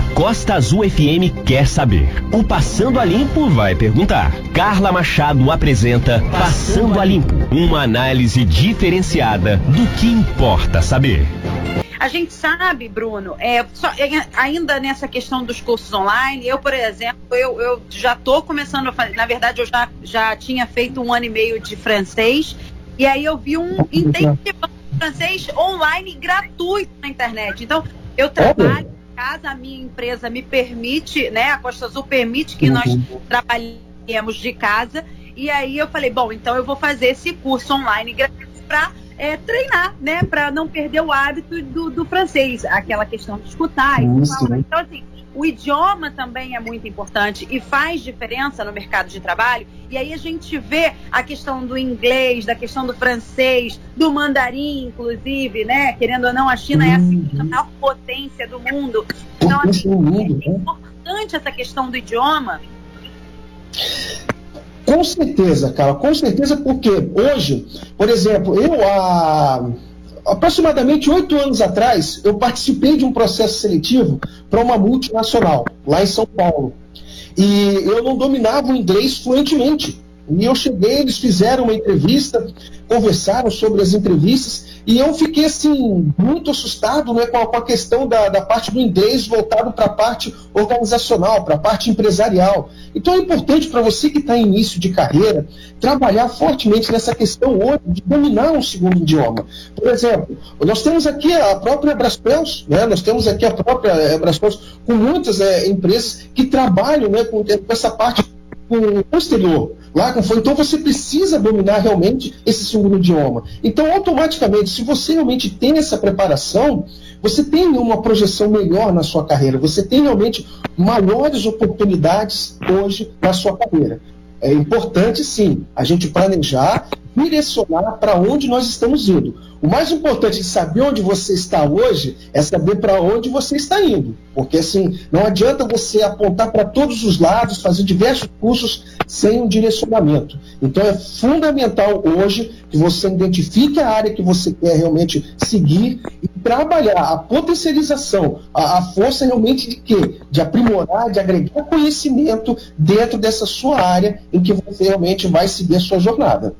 A Costa Azul FM quer saber. O Passando a Limpo vai perguntar. Carla Machado apresenta Passando a Limpo, uma análise diferenciada do que importa saber. A gente sabe, Bruno, é, só, é, ainda nessa questão dos cursos online, eu, por exemplo, eu, eu já estou começando a fazer, na verdade, eu já, já tinha feito um ano e meio de francês, e aí eu vi um intensivão francês online gratuito na internet. Então, eu trabalho casa, a minha empresa me permite, né? A Costa Azul permite que nós uhum. trabalhemos de casa. E aí eu falei, bom, então eu vou fazer esse curso online para é, treinar, né? Para não perder o hábito do, do, francês, aquela questão de escutar. Isso, então, assim, o idioma também é muito importante e faz diferença no mercado de trabalho. E aí a gente vê a questão do inglês, da questão do francês, do mandarim, inclusive, né? Querendo ou não, a China uhum. é a segunda maior potência do mundo. Então, assim, é importante essa questão do idioma. Com certeza, cara, com certeza, porque hoje, por exemplo, eu há aproximadamente oito anos atrás, eu participei de um processo seletivo para uma multinacional, lá em São Paulo. E eu não dominava o inglês fluentemente. E eu cheguei, eles fizeram uma entrevista, conversaram sobre as entrevistas, e eu fiquei assim, muito assustado né, com, a, com a questão da, da parte do inglês voltado para a parte organizacional, para a parte empresarial. Então é importante para você que está em início de carreira trabalhar fortemente nessa questão hoje de dominar um segundo idioma. Por exemplo, nós temos aqui a própria Braspelos, né, nós temos aqui a própria é, com muitas é, empresas que trabalham né, com, com essa parte com o exterior lá com Então você precisa dominar realmente esse segundo idioma. Então, automaticamente, se você realmente tem essa preparação, você tem uma projeção melhor na sua carreira, você tem realmente maiores oportunidades hoje na sua carreira. É importante, sim, a gente planejar, direcionar para onde nós estamos indo. O mais importante de saber onde você está hoje é saber para onde você está indo. Porque assim, não adianta você apontar para todos os lados, fazer diversos cursos sem um direcionamento. Então é fundamental hoje que você identifique a área que você quer realmente seguir e trabalhar a potencialização, a, a força realmente de quê? De aprimorar, de agregar conhecimento dentro dessa sua área em que você realmente vai seguir a sua jornada.